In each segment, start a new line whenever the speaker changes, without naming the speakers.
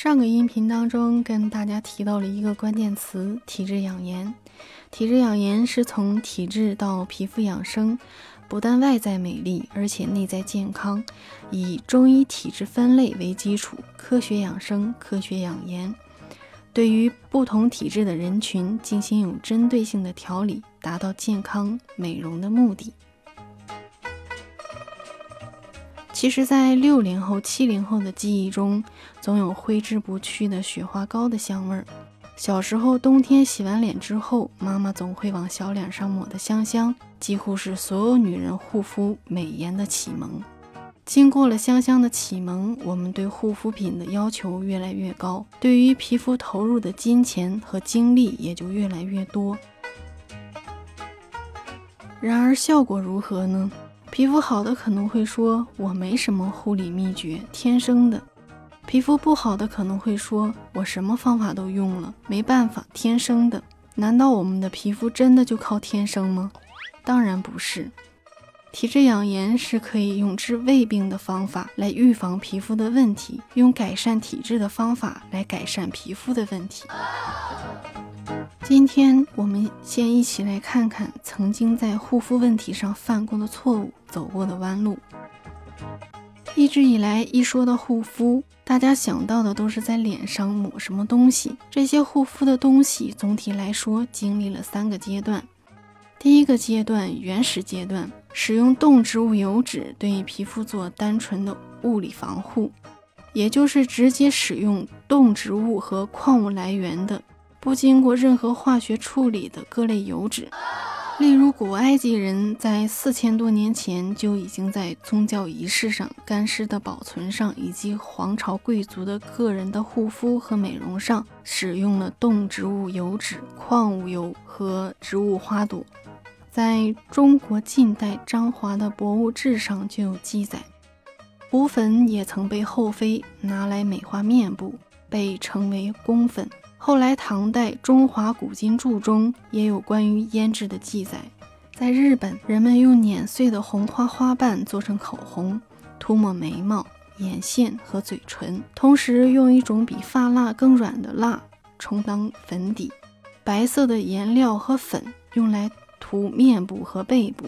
上个音频当中跟大家提到了一个关键词：体质养颜。体质养颜是从体质到皮肤养生，不但外在美丽，而且内在健康。以中医体质分类为基础，科学养生，科学养颜。对于不同体质的人群进行有针对性的调理，达到健康美容的目的。其实，在六零后、七零后的记忆中，总有挥之不去的雪花膏的香味儿。小时候，冬天洗完脸之后，妈妈总会往小脸上抹的香香，几乎是所有女人护肤美颜的启蒙。经过了香香的启蒙，我们对护肤品的要求越来越高，对于皮肤投入的金钱和精力也就越来越多。然而，效果如何呢？皮肤好的可能会说：“我没什么护理秘诀，天生的。”皮肤不好的可能会说：“我什么方法都用了，没办法，天生的。”难道我们的皮肤真的就靠天生吗？当然不是。体质养颜是可以用治胃病的方法来预防皮肤的问题，用改善体质的方法来改善皮肤的问题。今天我们先一起来看看曾经在护肤问题上犯过的错误、走过的弯路。一直以来，一说到护肤，大家想到的都是在脸上抹什么东西。这些护肤的东西，总体来说经历了三个阶段。第一个阶段，原始阶段，使用动植物油脂对皮肤做单纯的物理防护，也就是直接使用动植物和矿物来源的。不经过任何化学处理的各类油脂，例如古埃及人在四千多年前就已经在宗教仪式上、干尸的保存上，以及皇朝贵族的个人的护肤和美容上，使用了动植物油脂、矿物油和植物花朵。在中国近代张华的《博物志》上就有记载，骨粉也曾被后妃拿来美化面部，被称为宫粉。后来，唐代《中华古今注》中也有关于胭脂的记载。在日本，人们用碾碎的红花花瓣做成口红，涂抹眉毛、眼线和嘴唇，同时用一种比发蜡更软的蜡充当粉底。白色的颜料和粉用来涂面部和背部，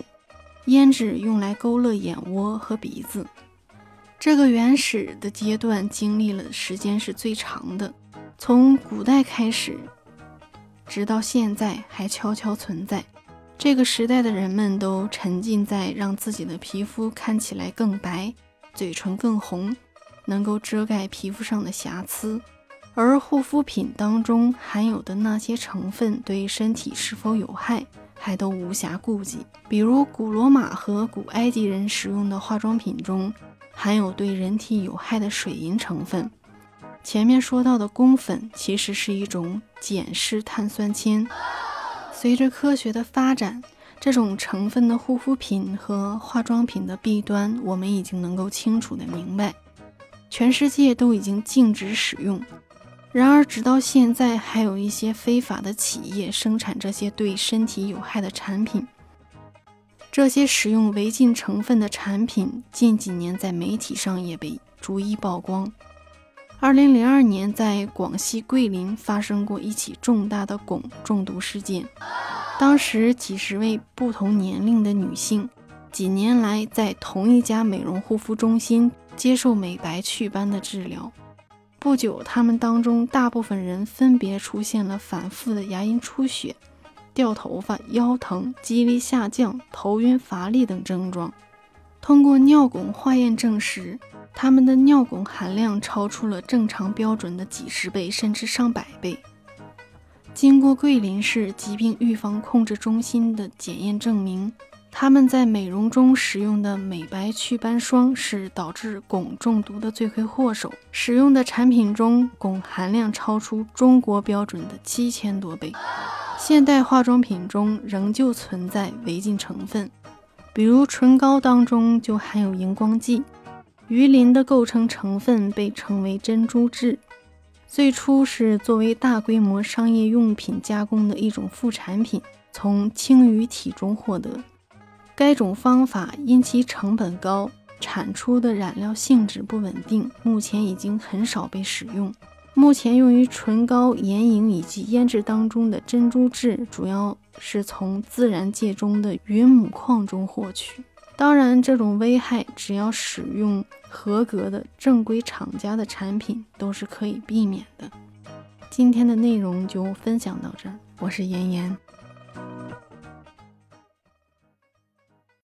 胭脂用来勾勒眼窝和鼻子。这个原始的阶段经历了时间是最长的。从古代开始，直到现在还悄悄存在。这个时代的人们都沉浸在让自己的皮肤看起来更白、嘴唇更红，能够遮盖皮肤上的瑕疵。而护肤品当中含有的那些成分对身体是否有害，还都无暇顾及。比如古罗马和古埃及人使用的化妆品中，含有对人体有害的水银成分。前面说到的宫粉其实是一种碱式碳酸铅。随着科学的发展，这种成分的护肤品和化妆品的弊端，我们已经能够清楚的明白。全世界都已经禁止使用。然而，直到现在，还有一些非法的企业生产这些对身体有害的产品。这些使用违禁成分的产品，近几年在媒体上也被逐一曝光。二零零二年，在广西桂林发生过一起重大的汞中毒事件。当时，几十位不同年龄的女性，几年来在同一家美容护肤中心接受美白祛斑的治疗。不久，她们当中大部分人分别出现了反复的牙龈出血、掉头发、腰疼、肌力下降、头晕乏力等症状。通过尿汞化验证实。他们的尿汞含量超出了正常标准的几十倍，甚至上百倍。经过桂林市疾病预防控制中心的检验证明，他们在美容中使用的美白祛斑霜是导致汞中毒的罪魁祸首。使用的产品中汞含量超出中国标准的七千多倍。现代化妆品中仍旧存在违禁成分，比如唇膏当中就含有荧光剂。鱼鳞的构成成分被称为珍珠质，最初是作为大规模商业用品加工的一种副产品，从青鱼体中获得。该种方法因其成本高，产出的染料性质不稳定，目前已经很少被使用。目前用于唇膏、眼影以及胭脂当中的珍珠质，主要是从自然界中的云母矿中获取。当然，这种危害只要使用合格的正规厂家的产品，都是可以避免的。今天的内容就分享到这儿，我是妍妍。